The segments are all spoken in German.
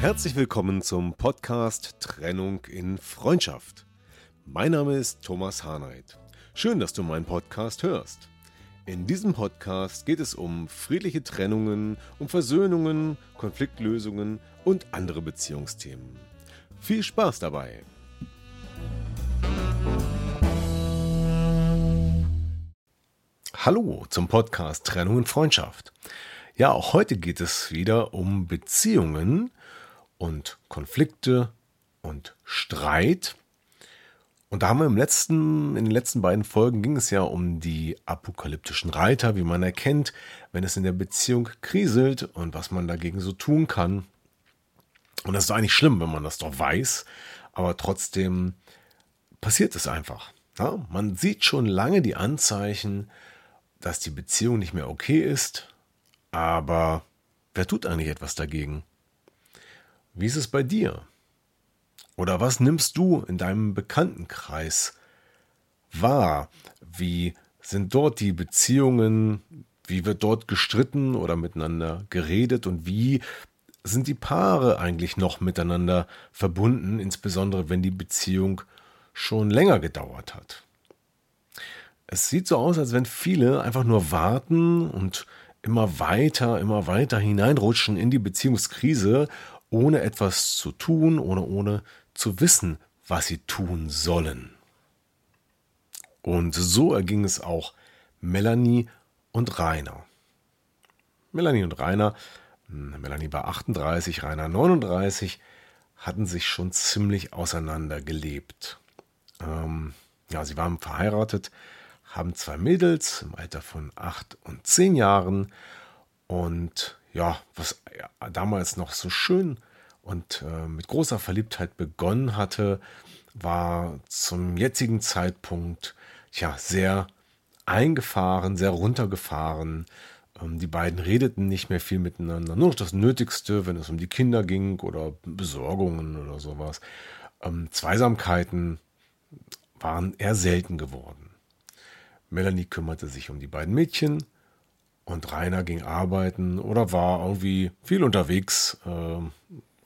Herzlich willkommen zum Podcast Trennung in Freundschaft. Mein Name ist Thomas Harnight. Schön, dass du meinen Podcast hörst. In diesem Podcast geht es um friedliche Trennungen, um Versöhnungen, Konfliktlösungen und andere Beziehungsthemen. Viel Spaß dabei! Hallo zum Podcast Trennung und Freundschaft. Ja, auch heute geht es wieder um Beziehungen und Konflikte und Streit. Und da haben wir im letzten, in den letzten beiden Folgen ging es ja um die apokalyptischen Reiter, wie man erkennt, wenn es in der Beziehung kriselt und was man dagegen so tun kann. Und das ist eigentlich schlimm, wenn man das doch weiß, aber trotzdem passiert es einfach. Ja, man sieht schon lange die Anzeichen, dass die Beziehung nicht mehr okay ist, aber wer tut eigentlich etwas dagegen? Wie ist es bei dir? Oder was nimmst du in deinem Bekanntenkreis wahr? Wie sind dort die Beziehungen? Wie wird dort gestritten oder miteinander geredet? Und wie sind die Paare eigentlich noch miteinander verbunden, insbesondere wenn die Beziehung schon länger gedauert hat? Es sieht so aus, als wenn viele einfach nur warten und immer weiter, immer weiter hineinrutschen in die Beziehungskrise ohne etwas zu tun oder ohne zu wissen, was sie tun sollen. Und so erging es auch Melanie und Rainer. Melanie und Rainer, hm, Melanie war 38, Rainer 39, hatten sich schon ziemlich auseinander gelebt. Ähm, ja, sie waren verheiratet, haben zwei Mädels im Alter von acht und zehn Jahren und ja, was damals noch so schön und äh, mit großer Verliebtheit begonnen hatte, war zum jetzigen Zeitpunkt ja sehr eingefahren, sehr runtergefahren. Ähm, die beiden redeten nicht mehr viel miteinander, nur noch das Nötigste, wenn es um die Kinder ging oder Besorgungen oder sowas. Ähm, Zweisamkeiten waren eher selten geworden. Melanie kümmerte sich um die beiden Mädchen, und Rainer ging arbeiten oder war irgendwie viel unterwegs, äh,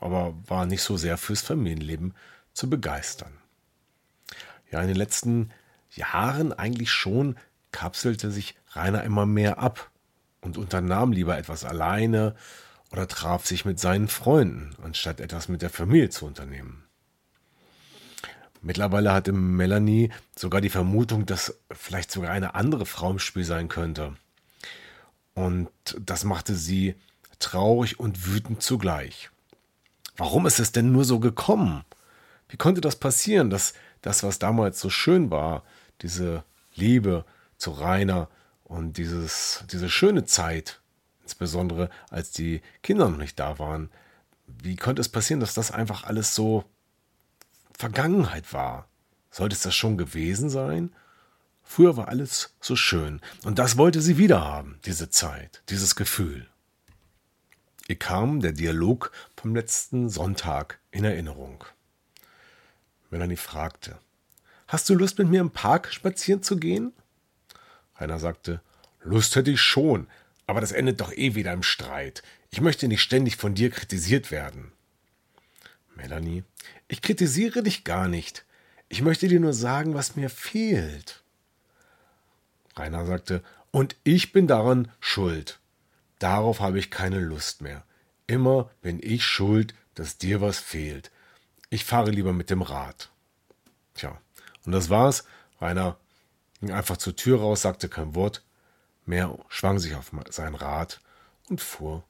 aber war nicht so sehr fürs Familienleben zu begeistern. Ja, in den letzten Jahren eigentlich schon kapselte sich Rainer immer mehr ab und unternahm lieber etwas alleine oder traf sich mit seinen Freunden, anstatt etwas mit der Familie zu unternehmen. Mittlerweile hatte Melanie sogar die Vermutung, dass vielleicht sogar eine andere Frau im Spiel sein könnte. Und das machte sie traurig und wütend zugleich. Warum ist es denn nur so gekommen? Wie konnte das passieren, dass das, was damals so schön war, diese Liebe zu Rainer und dieses, diese schöne Zeit, insbesondere als die Kinder noch nicht da waren, wie konnte es passieren, dass das einfach alles so Vergangenheit war? Sollte es das schon gewesen sein? Früher war alles so schön. Und das wollte sie wieder haben, diese Zeit, dieses Gefühl. Ihr kam der Dialog vom letzten Sonntag in Erinnerung. Melanie fragte, Hast du Lust, mit mir im Park spazieren zu gehen? Rainer sagte, Lust hätte ich schon, aber das endet doch eh wieder im Streit. Ich möchte nicht ständig von dir kritisiert werden. Melanie, ich kritisiere dich gar nicht. Ich möchte dir nur sagen, was mir fehlt. Rainer sagte, und ich bin daran schuld. Darauf habe ich keine Lust mehr. Immer bin ich schuld, dass dir was fehlt. Ich fahre lieber mit dem Rad. Tja, und das war's. Rainer ging einfach zur Tür raus, sagte kein Wort mehr, schwang sich auf sein Rad und fuhr,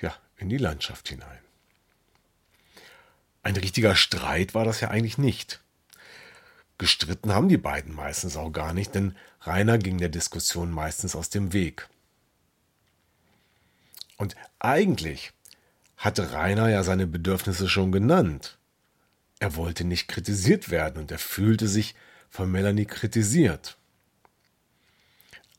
ja, in die Landschaft hinein. Ein richtiger Streit war das ja eigentlich nicht. Gestritten haben die beiden meistens auch gar nicht, denn Rainer ging der Diskussion meistens aus dem Weg. Und eigentlich hatte Rainer ja seine Bedürfnisse schon genannt. Er wollte nicht kritisiert werden und er fühlte sich von Melanie kritisiert.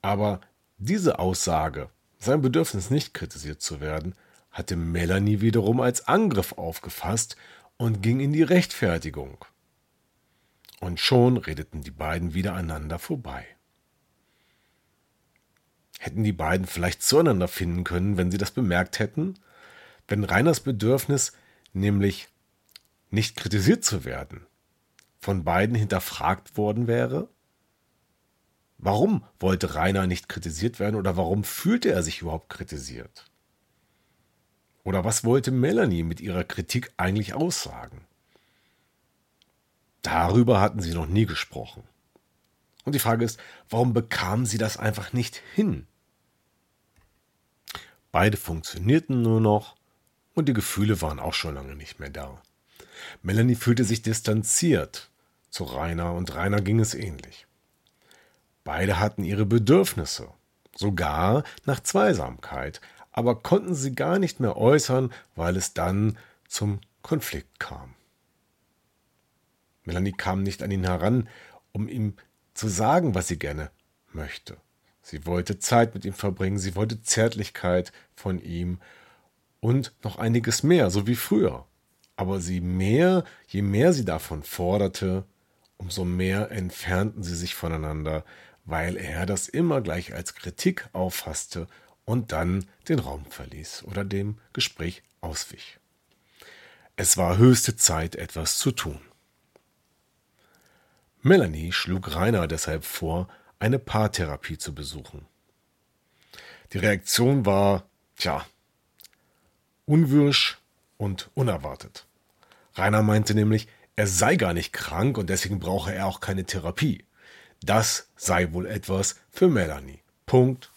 Aber diese Aussage, sein Bedürfnis nicht kritisiert zu werden, hatte Melanie wiederum als Angriff aufgefasst und ging in die Rechtfertigung. Und schon redeten die beiden wieder aneinander vorbei. Hätten die beiden vielleicht zueinander finden können, wenn sie das bemerkt hätten? Wenn Reiners Bedürfnis, nämlich nicht kritisiert zu werden, von beiden hinterfragt worden wäre? Warum wollte Rainer nicht kritisiert werden oder warum fühlte er sich überhaupt kritisiert? Oder was wollte Melanie mit ihrer Kritik eigentlich aussagen? Darüber hatten sie noch nie gesprochen. Und die Frage ist, warum bekamen sie das einfach nicht hin? Beide funktionierten nur noch und die Gefühle waren auch schon lange nicht mehr da. Melanie fühlte sich distanziert zu Rainer und Rainer ging es ähnlich. Beide hatten ihre Bedürfnisse, sogar nach Zweisamkeit, aber konnten sie gar nicht mehr äußern, weil es dann zum Konflikt kam. Melanie kam nicht an ihn heran, um ihm zu sagen, was sie gerne möchte. Sie wollte Zeit mit ihm verbringen, sie wollte Zärtlichkeit von ihm und noch einiges mehr, so wie früher. Aber sie mehr, je mehr sie davon forderte, umso mehr entfernten sie sich voneinander, weil er das immer gleich als Kritik auffasste und dann den Raum verließ oder dem Gespräch auswich. Es war höchste Zeit, etwas zu tun. Melanie schlug Rainer deshalb vor, eine Paartherapie zu besuchen. Die Reaktion war, tja, unwirsch und unerwartet. Rainer meinte nämlich, er sei gar nicht krank und deswegen brauche er auch keine Therapie. Das sei wohl etwas für Melanie. Punkt.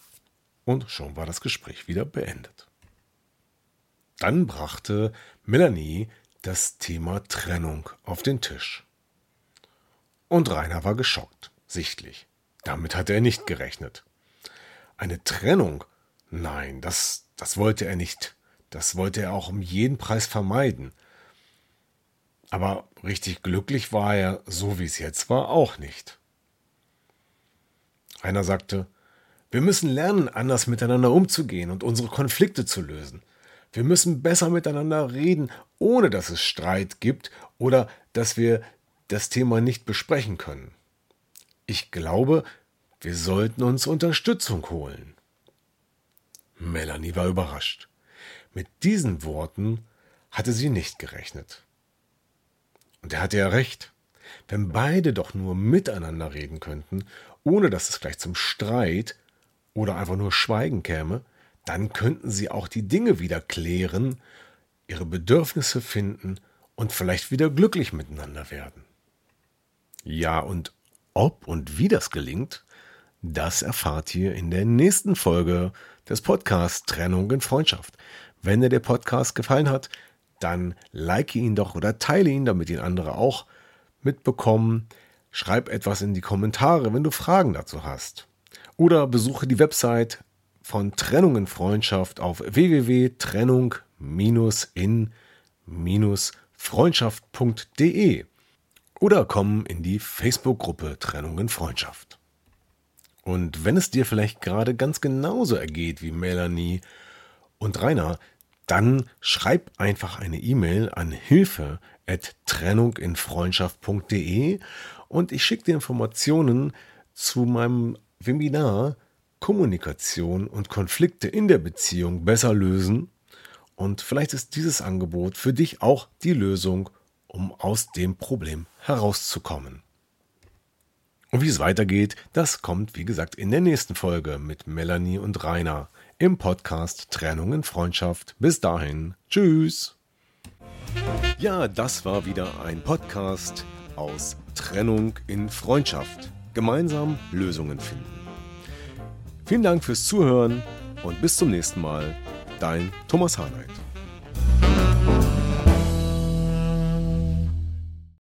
Und schon war das Gespräch wieder beendet. Dann brachte Melanie das Thema Trennung auf den Tisch. Und Rainer war geschockt, sichtlich. Damit hatte er nicht gerechnet. Eine Trennung? Nein, das, das wollte er nicht. Das wollte er auch um jeden Preis vermeiden. Aber richtig glücklich war er, so wie es jetzt war, auch nicht. Einer sagte, wir müssen lernen, anders miteinander umzugehen und unsere Konflikte zu lösen. Wir müssen besser miteinander reden, ohne dass es Streit gibt oder dass wir das Thema nicht besprechen können. Ich glaube, wir sollten uns Unterstützung holen. Melanie war überrascht. Mit diesen Worten hatte sie nicht gerechnet. Und er hatte ja recht. Wenn beide doch nur miteinander reden könnten, ohne dass es gleich zum Streit oder einfach nur Schweigen käme, dann könnten sie auch die Dinge wieder klären, ihre Bedürfnisse finden und vielleicht wieder glücklich miteinander werden. Ja, und ob und wie das gelingt, das erfahrt ihr in der nächsten Folge des Podcasts Trennung in Freundschaft. Wenn dir der Podcast gefallen hat, dann like ihn doch oder teile ihn, damit ihn andere auch mitbekommen. Schreib etwas in die Kommentare, wenn du Fragen dazu hast. Oder besuche die Website von Trennung in Freundschaft auf www.trennung-in-freundschaft.de oder komm in die Facebook-Gruppe Trennung in Freundschaft. Und wenn es dir vielleicht gerade ganz genauso ergeht wie Melanie und Rainer, dann schreib einfach eine E-Mail an hilfe at trennunginfreundschaft.de und ich schicke dir Informationen zu meinem Webinar Kommunikation und Konflikte in der Beziehung besser lösen. Und vielleicht ist dieses Angebot für dich auch die Lösung, um aus dem Problem herauszukommen. Und wie es weitergeht, das kommt, wie gesagt, in der nächsten Folge mit Melanie und Rainer im Podcast Trennung in Freundschaft. Bis dahin, tschüss. Ja, das war wieder ein Podcast aus Trennung in Freundschaft. Gemeinsam Lösungen finden. Vielen Dank fürs Zuhören und bis zum nächsten Mal. Dein Thomas Harnight.